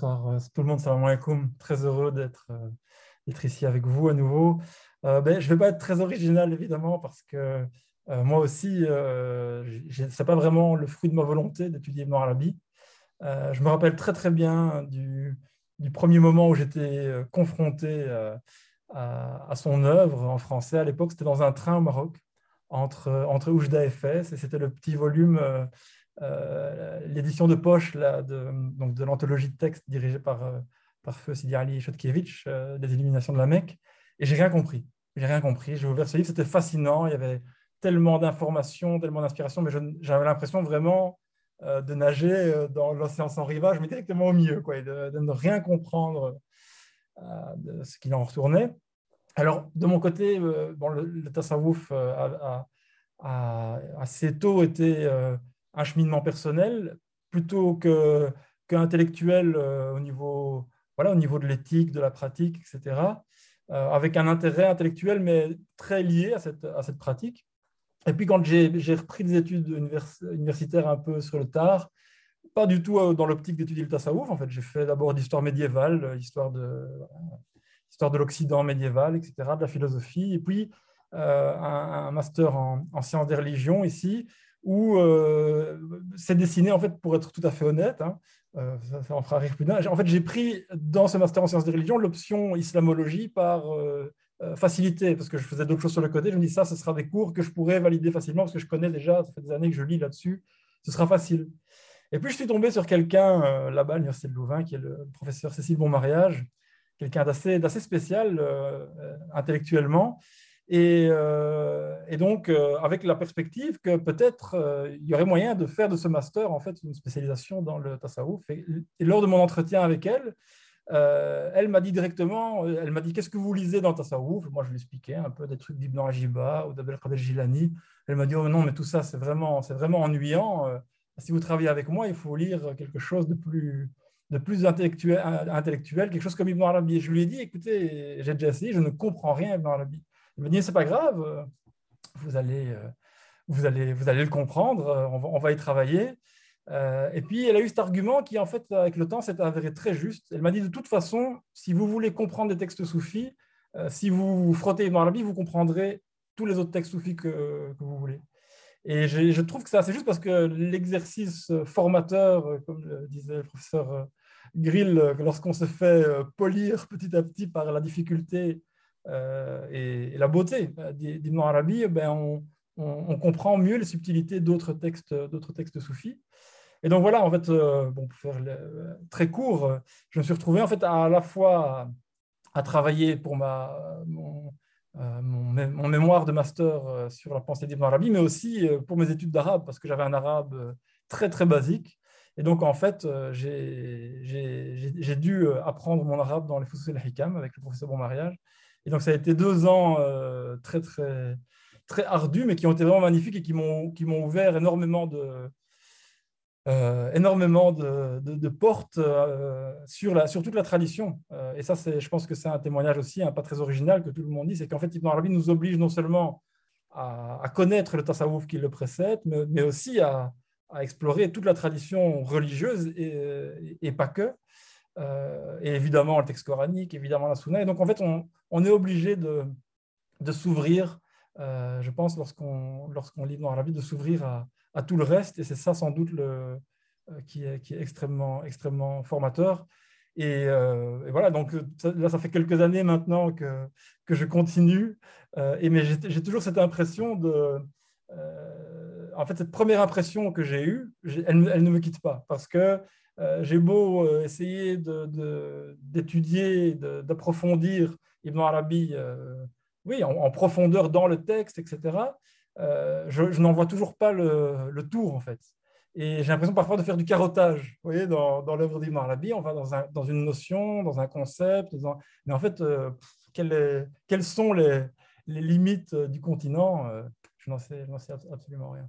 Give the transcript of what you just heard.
Bonsoir euh, tout le monde, salam alaikum. Très heureux d'être euh, ici avec vous à nouveau. Euh, ben, je ne vais pas être très original évidemment parce que moi aussi, ce n'est pas vraiment le fruit de ma volonté d'étudier Ibn Arabi. je me rappelle très très bien du, premier moment où j'étais confronté à, son œuvre en français. À l'époque, c'était dans un train au Maroc entre, entre Oujda et Fès et c'était le petit volume l'édition de poche là, de, de l'anthologie de texte dirigée par, euh, par Feu Sidi Ali Chodkiewicz, euh, des Illuminations de la Mecque, et j'ai rien compris. J'ai rien compris. J'ai ouvert ce livre, c'était fascinant. Il y avait tellement d'informations, tellement d'inspiration, mais j'avais l'impression vraiment de nager dans l'océan sans rivage, mais directement au milieu, quoi, et de, ne rien comprendre de ce qu'il en retournait. Alors, de mon côté, bon, le, le tasawwuf a, assez tôt été un cheminement personnel plutôt que qu'intellectuel euh, au, niveau, voilà, au niveau de l'éthique, de la pratique, etc., euh, avec un intérêt intellectuel, mais très lié à cette, à cette pratique. Et puis quand j'ai repris des études universitaires un peu sur le tard, pas du tout euh, dans l'optique d'étudier le tasawwuf, en fait, j'ai fait d'abord d'histoire médiévale, histoire de, histoire de l'Occident médiéval, etc., de la philosophie, et puis un, master en sciences des religions ici, où euh, c'est dessiné, en fait, pour être tout à fait honnête, hein, euh, ça, en fera rire plus d'un. En fait, j'ai pris dans ce master en sciences des religions l'option islamologie par euh, facilité, parce que je faisais d'autres choses sur le côté. Je me dis, ça, ce sera des cours que je pourrais valider facilement, parce que je connais déjà, ça fait des années que je lis là-dessus, ce sera facile. Et puis, je suis tombé sur quelqu'un là-bas à l'Université de Louvain, qui est le professeur Cécile Bonmariage, quelqu'un d'assez spécial intellectuellement, euh, et, donc, euh, avec la perspective que peut-être euh, il y aurait moyen de faire de ce master en fait une spécialisation dans le tasawwuf. Et, lors de mon entretien avec elle, elle m'a dit directement, elle m'a dit qu'est-ce que vous lisez dans le tasawwuf Moi, je lui expliquais un peu des trucs d'Ibn Ajiba ou d'Abel Qadir Jilani. Elle m'a dit oh non, mais tout ça c'est vraiment, c'est vraiment ennuyant. si vous travaillez avec moi, il faut lire quelque chose de plus de plus intellectuel, intellectuel quelque chose comme Ibn Arabi. Je lui ai dit, écoutez, j'ai déjà essayé, je ne comprends rien Ibn Arabi. Il me dit, c'est pas grave, euh, vous allez, euh, vous allez, vous allez le comprendre, euh, on va, y travailler. et puis, elle a eu cet argument qui, en fait, avec le temps, s'est avéré très juste. Elle m'a dit, de toute façon, si vous voulez comprendre des textes soufis, si vous frottez dans vie, vous comprendrez tous les autres textes soufis que, vous voulez. Et je, trouve que c'est assez juste parce que l'exercice formateur, comme le disait le professeur Grill, lorsqu'on se fait polir petit à petit par la difficulté euh, et, la beauté euh, d'Ibn Arabi, eh ben on, comprend mieux les subtilités d'autres textes, d'autres textes soufis. Et donc voilà, en fait, euh, bon, pour faire très court, je me suis retrouvé en fait à, la fois à, travailler pour ma, mon, mémoire de master sur la pensée d'Ibn Arabi, mais aussi pour mes études d'arabe, parce que j'avais un arabe très très basique. Et donc en fait, j'ai dû apprendre mon arabe dans les Foussous el-Hikam avec le professeur Bon Mariage. Et donc, ça a été deux ans euh, très, très, très ardus, mais qui ont été vraiment magnifiques et qui m'ont, ouvert énormément de, euh, énormément de, de, portes euh, sur, la, sur toute la tradition. et ça, je pense que c'est un témoignage aussi, hein, pas très original, que tout le monde dit, c'est qu'en fait, Ibn Arabi nous oblige non seulement à, connaître le tasawwuf qui le précède, mais, aussi à, à, explorer toute la tradition religieuse et, et pas que. Euh, et évidemment le texte coranique, évidemment la sunna. Et donc, en fait, on, on est obligé de, de s'ouvrir, euh, je pense, lorsqu'on lorsqu'on lit dans vie, de s'ouvrir à, tout le reste. Et c'est ça, sans doute, le, euh, qui, est, qui est extrêmement, extrêmement formateur. Et, voilà, donc là, ça fait quelques années maintenant que, que je continue. et mais j'ai toujours cette impression de. en fait, cette première impression que j'ai eue, elle, elle, ne me quitte pas. Parce que j'ai beau euh, essayer d'étudier, d'approfondir Ibn Arabi euh, oui, en, profondeur dans le texte, etc., je, n'en vois toujours pas le, tour, en fait. Et j'ai l'impression parfois de faire du carottage. Vous voyez, dans, l'œuvre d'Ibn Arabi, on va dans, un, dans, une notion, dans un concept. Mais en fait, quelles, sont les, limites du continent Je n'en sais, absolument rien.